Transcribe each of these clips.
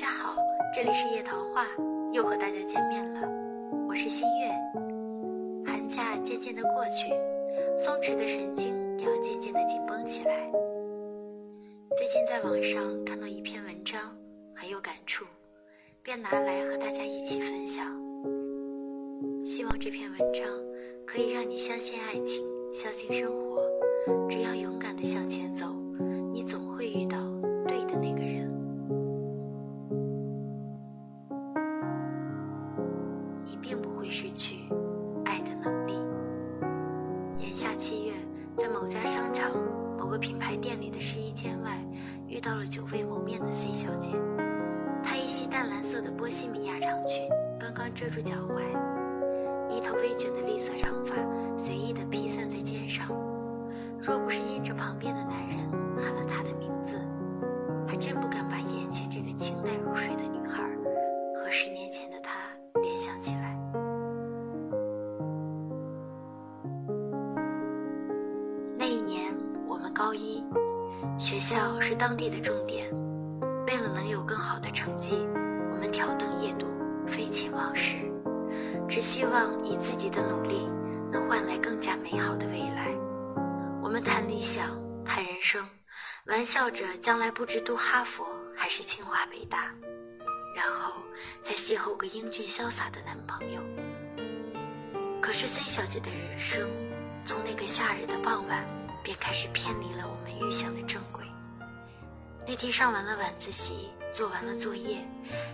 大家好，这里是夜桃话，又和大家见面了，我是新月。寒假渐渐的过去，松弛的神经也要渐渐的紧绷起来。最近在网上看到一篇文章，很有感触，便拿来和大家一起分享。希望这篇文章可以让你相信爱情，相信生活，只要勇敢的向前走，是当地的重点。为了能有更好的成绩，我们挑灯夜读，废寝忘食，只希望以自己的努力能换来更加美好的未来。我们谈理想，谈人生，玩笑着将来不知读哈佛还是清华北大，然后再邂逅个英俊潇洒的男朋友。可是 C 小姐的人生，从那个夏日的傍晚便开始偏离了我们预想的正轨。那天上完了晚自习，做完了作业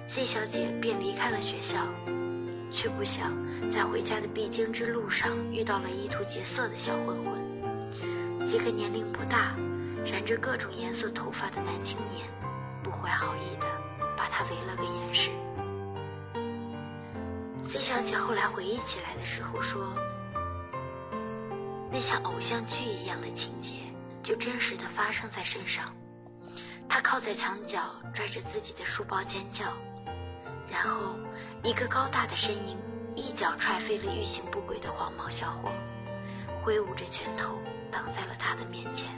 ，C 小姐便离开了学校，却不想在回家的必经之路上遇到了意图劫色的小混混。几个年龄不大、染着各种颜色头发的男青年，不怀好意的把她围了个严实。C 小姐后来回忆起来的时候说：“那像偶像剧一样的情节，就真实的发生在身上。他靠在墙角，拽着自己的书包尖叫，然后一个高大的身影一脚踹飞了欲行不轨的黄毛小伙，挥舞着拳头挡在了他的面前。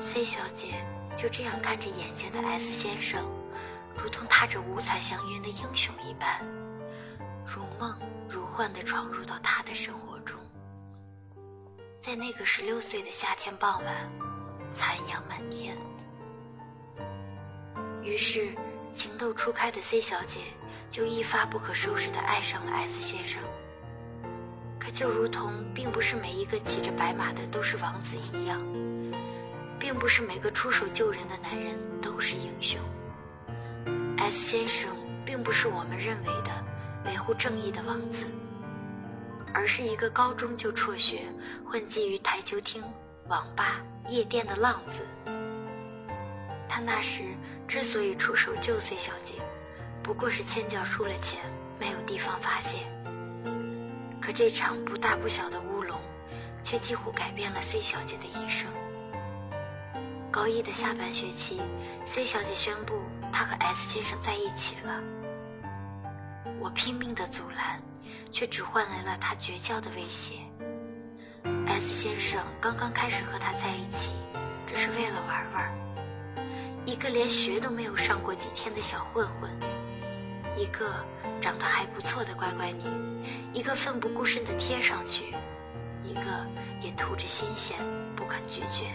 C 小姐就这样看着眼前的 S 先生。”如同踏着五彩祥云的英雄一般，如梦如幻地闯入到他的生活。在那个十六岁的夏天傍晚，残阳满天。于是，情窦初开的 C 小姐就一发不可收拾地爱上了 S 先生。可就如同并不是每一个骑着白马的都是王子一样，并不是每个出手救人的男人都是英雄。S 先生并不是我们认为的维护正义的王子，而是一个高中就辍学、混迹于台球厅、网吧、夜店的浪子。他那时之所以出手救 C 小姐，不过是欠脚输了钱，没有地方发泄。可这场不大不小的乌龙，却几乎改变了 C 小姐的一生。高一的下半学期，C 小姐宣布。她和 S 先生在一起了，我拼命的阻拦，却只换来了他绝交的威胁。S 先生刚刚开始和他在一起，只是为了玩玩。一个连学都没有上过几天的小混混，一个长得还不错的乖乖女，一个奋不顾身的贴上去，一个也图着新鲜不肯拒绝。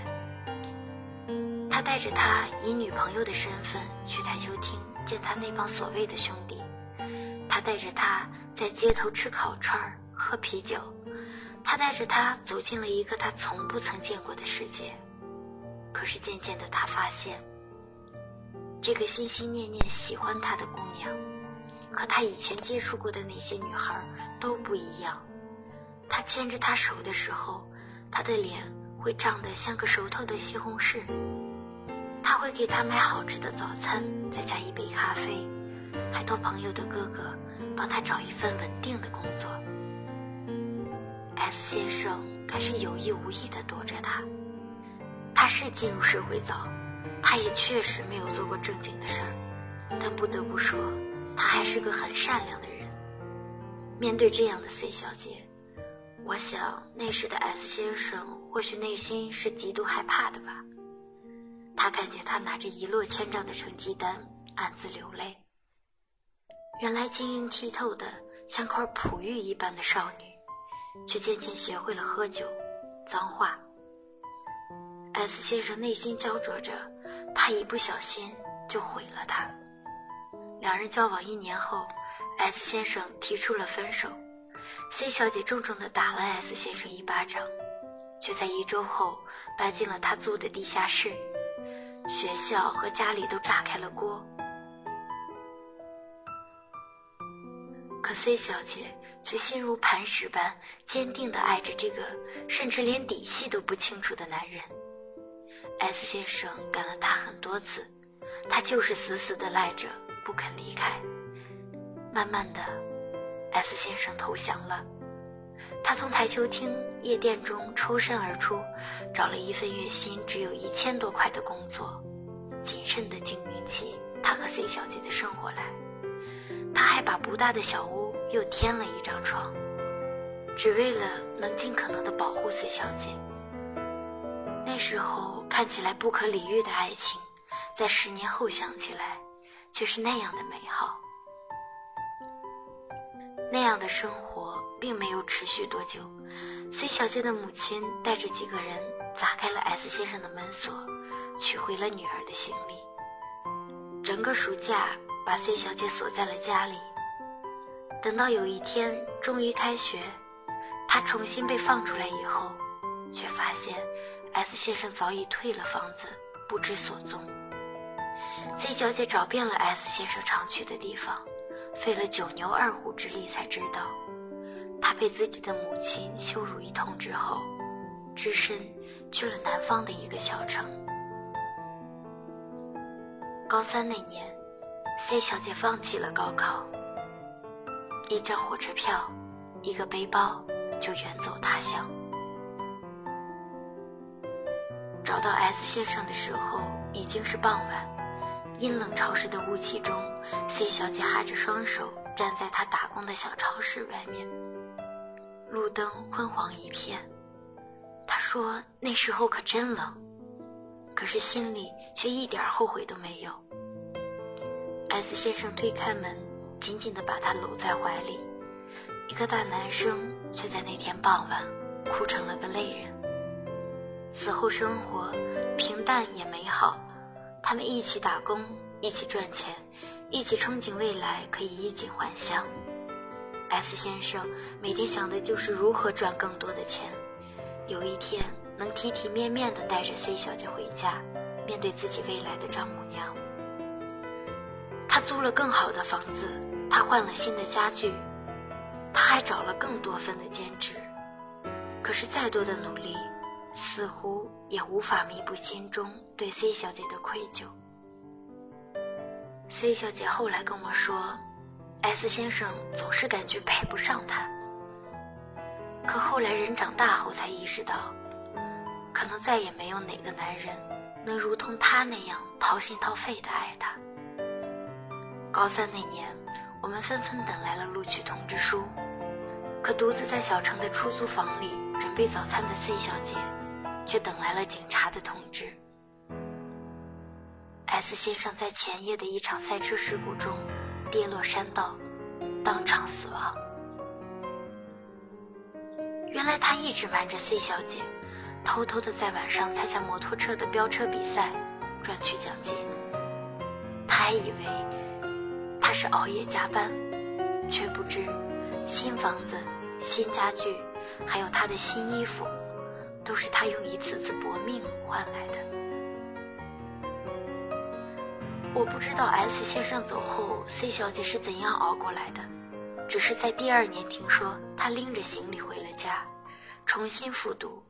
他带着他以女朋友的身份去台球厅见他那帮所谓的兄弟，他带着她在街头吃烤串儿、喝啤酒，他带着她走进了一个他从不曾见过的世界。可是渐渐的，他发现，这个心心念念喜欢他的姑娘，和他以前接触过的那些女孩都不一样。他牵着她手的时候，她的脸会涨得像个熟透的西红柿。他会给她买好吃的早餐，再加一杯咖啡，还托朋友的哥哥帮他找一份稳定的工作。S 先生开始有意无意地躲着她。他是进入社会早，他也确实没有做过正经的事儿，但不得不说，他还是个很善良的人。面对这样的 C 小姐，我想那时的 S 先生或许内心是极度害怕的吧。他看见他拿着一落千丈的成绩单，暗自流泪。原来晶莹剔透的像块璞玉一般的少女，却渐渐学会了喝酒、脏话。S 先生内心焦灼着，怕一不小心就毁了她。两人交往一年后，S 先生提出了分手，C 小姐重重地打了 S 先生一巴掌，却在一周后搬进了他租的地下室。学校和家里都炸开了锅。可 C 小姐却心如磐石般坚定地爱着这个甚至连底细都不清楚的男人。S 先生赶了她很多次，她就是死死地赖着不肯离开。慢慢的，S 先生投降了。他从台球厅、夜店中抽身而出，找了一份月薪只有一千多块的工作，谨慎地经营起他和 C 小姐的生活来。他还把不大的小屋又添了一张床，只为了能尽可能的保护 C 小姐。那时候看起来不可理喻的爱情，在十年后想起来，却是那样的美好。那样的生活并没有持续多久，C 小姐的母亲带着几个人砸开了 S 先生的门锁，取回了女儿的行李。整个暑假。把 C 小姐锁在了家里。等到有一天终于开学，她重新被放出来以后，却发现 S 先生早已退了房子，不知所踪。C 小姐找遍了 S 先生常去的地方，费了九牛二虎之力才知道，他被自己的母亲羞辱一通之后，只身去了南方的一个小城。高三那年。C 小姐放弃了高考，一张火车票，一个背包，就远走他乡。找到 S 先生的时候已经是傍晚，阴冷潮湿的雾气中，C 小姐哈着双手站在她打工的小超市外面，路灯昏黄一片。她说那时候可真冷，可是心里却一点后悔都没有。S 先生推开门，紧紧地把她搂在怀里。一个大男生却在那天傍晚哭成了个泪人。此后生活平淡也美好，他们一起打工，一起赚钱，一起憧憬未来可以衣锦还乡。S 先生每天想的就是如何赚更多的钱，有一天能体体面面地带着 C 小姐回家，面对自己未来的丈母娘。他租了更好的房子，他换了新的家具，他还找了更多份的兼职。可是再多的努力，似乎也无法弥补心中对 C 小姐的愧疚。C 小姐后来跟我说，S 先生总是感觉配不上她。可后来人长大后才意识到，可能再也没有哪个男人能如同他那样掏心掏肺的爱她。高三那年，我们纷纷等来了录取通知书，可独自在小城的出租房里准备早餐的 C 小姐，却等来了警察的通知。S 先生在前夜的一场赛车事故中跌落山道，当场死亡。原来他一直瞒着 C 小姐，偷偷的在晚上参加摩托车的飙车比赛，赚取奖金。他还以为。是熬夜加班，却不知新房子、新家具，还有他的新衣服，都是他用一次次搏命换来的。我不知道 S 先生走后，C 小姐是怎样熬过来的，只是在第二年听说她拎着行李回了家，重新复读，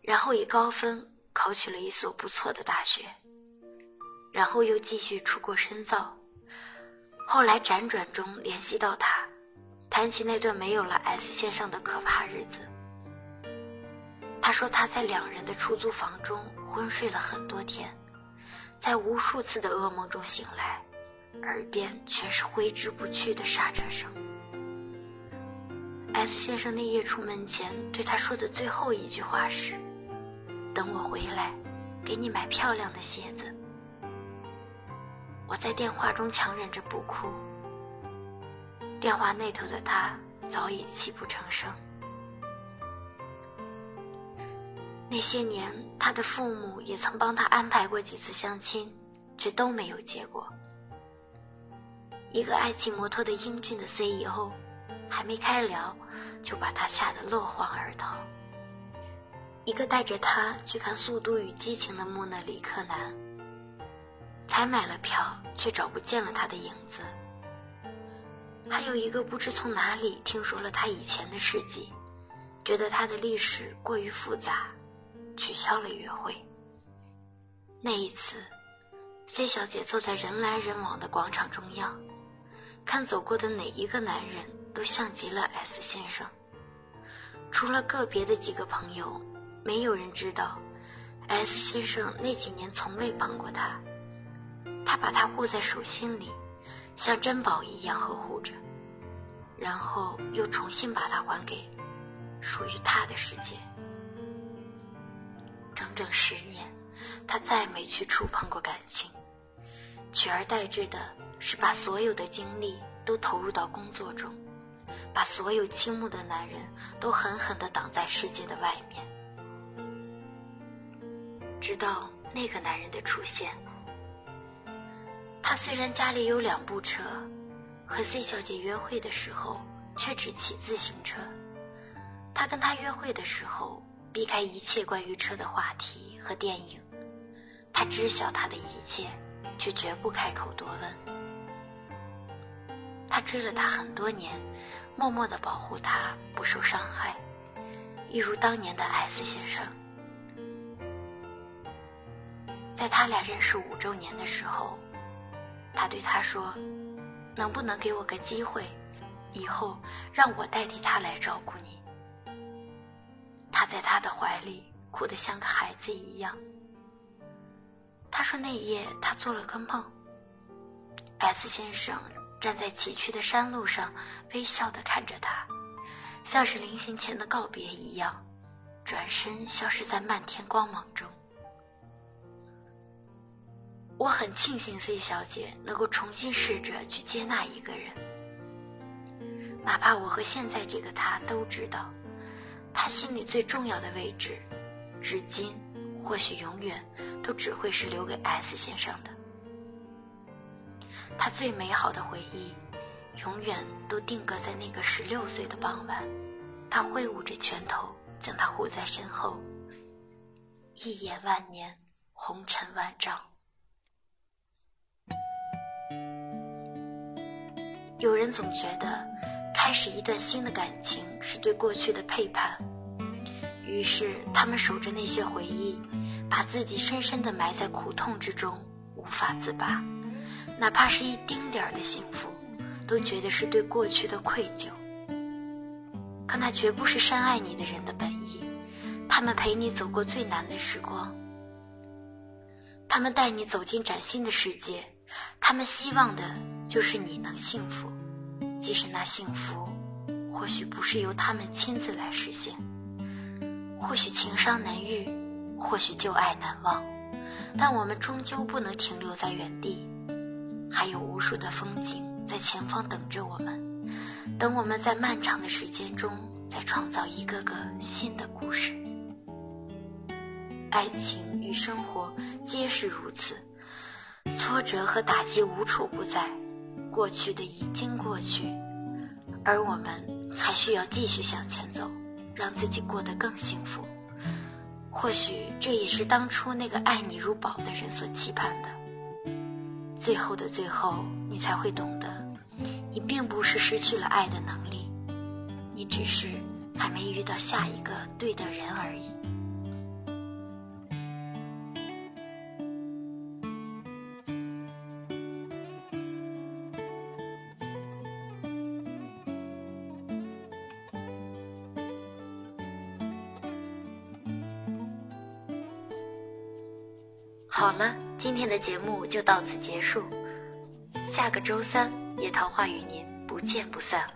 然后以高分考取了一所不错的大学，然后又继续出国深造。后来辗转中联系到他，谈起那段没有了 S 先生的可怕日子。他说他在两人的出租房中昏睡了很多天，在无数次的噩梦中醒来，耳边全是挥之不去的刹车声。S 先生那夜出门前对他说的最后一句话是：“等我回来，给你买漂亮的鞋子。我在电话中强忍着不哭。电话那头的他早已泣不成声。那些年，他的父母也曾帮他安排过几次相亲，却都没有结果。一个爱骑摩托的英俊的 CEO，还没开聊，就把他吓得落荒而逃。一个带着他去看《速度与激情》的穆勒里克男，才买了票，却找不见了他的影子。还有一个不知从哪里听说了他以前的事迹，觉得他的历史过于复杂。取消了约会。那一次，C 小姐坐在人来人往的广场中央，看走过的哪一个男人都像极了 S 先生。除了个别的几个朋友，没有人知道，S 先生那几年从未帮过他。他把她护在手心里，像珍宝一样呵护着，然后又重新把她还给属于他的世界。整整十年，他再没去触碰过感情，取而代之的是把所有的精力都投入到工作中，把所有倾慕的男人都狠狠地挡在世界的外面。直到那个男人的出现，他虽然家里有两部车，和 C 小姐约会的时候却只骑自行车。他跟她约会的时候。避开一切关于车的话题和电影，他知晓他的一切，却绝不开口多问。他追了她很多年，默默地保护她不受伤害，一如当年的 S 先生。在他俩认识五周年的时候，他对他说：“能不能给我个机会，以后让我代替他来照顾你？”他在他的怀里哭得像个孩子一样。他说那夜他做了个梦。S 先生站在崎岖的山路上，微笑地看着他，像是临行前的告别一样，转身消失在漫天光芒中。我很庆幸 C 小姐能够重新试着去接纳一个人，哪怕我和现在这个他都知道。他心里最重要的位置，至今或许永远都只会是留给 S 先生的。他最美好的回忆，永远都定格在那个十六岁的傍晚，他挥舞着拳头将他护在身后。一眼万年，红尘万丈。有人总觉得。开始一段新的感情是对过去的背叛，于是他们守着那些回忆，把自己深深的埋在苦痛之中，无法自拔。哪怕是一丁点儿的幸福，都觉得是对过去的愧疚。可那绝不是深爱你的人的本意。他们陪你走过最难的时光，他们带你走进崭新的世界，他们希望的就是你能幸福。即使那幸福，或许不是由他们亲自来实现，或许情伤难愈，或许旧爱难忘，但我们终究不能停留在原地，还有无数的风景在前方等着我们，等我们在漫长的时间中再创造一个个新的故事。爱情与生活皆是如此，挫折和打击无处不在。过去的已经过去，而我们还需要继续向前走，让自己过得更幸福。或许这也是当初那个爱你如宝的人所期盼的。最后的最后，你才会懂得，你并不是失去了爱的能力，你只是还没遇到下一个对的人而已。今天的节目就到此结束。下个周三，野桃花与您不见不散。